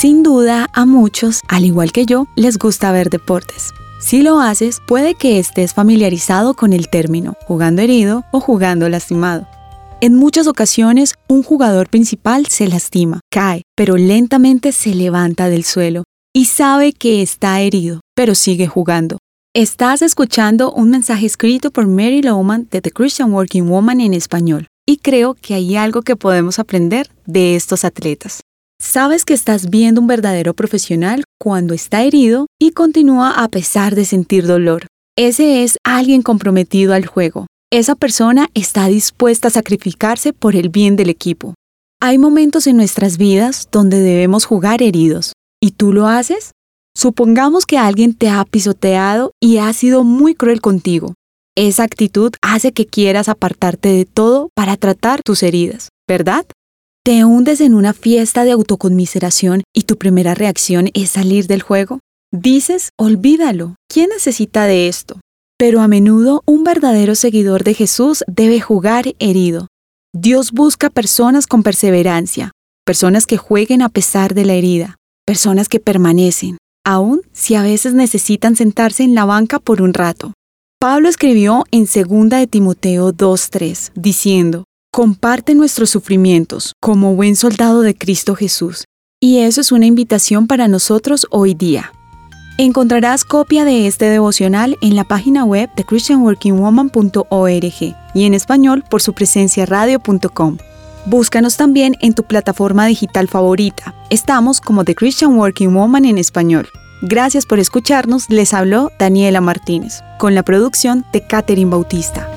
Sin duda, a muchos, al igual que yo, les gusta ver deportes. Si lo haces, puede que estés familiarizado con el término jugando herido o jugando lastimado. En muchas ocasiones, un jugador principal se lastima, cae, pero lentamente se levanta del suelo y sabe que está herido, pero sigue jugando. Estás escuchando un mensaje escrito por Mary Lowman de The Christian Working Woman en español, y creo que hay algo que podemos aprender de estos atletas. Sabes que estás viendo un verdadero profesional cuando está herido y continúa a pesar de sentir dolor. Ese es alguien comprometido al juego. Esa persona está dispuesta a sacrificarse por el bien del equipo. Hay momentos en nuestras vidas donde debemos jugar heridos. ¿Y tú lo haces? Supongamos que alguien te ha pisoteado y ha sido muy cruel contigo. Esa actitud hace que quieras apartarte de todo para tratar tus heridas, ¿verdad? ¿Te hundes en una fiesta de autoconmiseración y tu primera reacción es salir del juego? Dices, olvídalo, ¿quién necesita de esto? Pero a menudo un verdadero seguidor de Jesús debe jugar herido. Dios busca personas con perseverancia, personas que jueguen a pesar de la herida, personas que permanecen, aun si a veces necesitan sentarse en la banca por un rato. Pablo escribió en 2 de Timoteo 2.3, diciendo, comparte nuestros sufrimientos como buen soldado de Cristo Jesús. Y eso es una invitación para nosotros hoy día. Encontrarás copia de este devocional en la página web de christianworkingwoman.org y en español por su presencia radio.com. Búscanos también en tu plataforma digital favorita. Estamos como The Christian Working Woman en español. Gracias por escucharnos, les habló Daniela Martínez, con la producción de Catherine Bautista.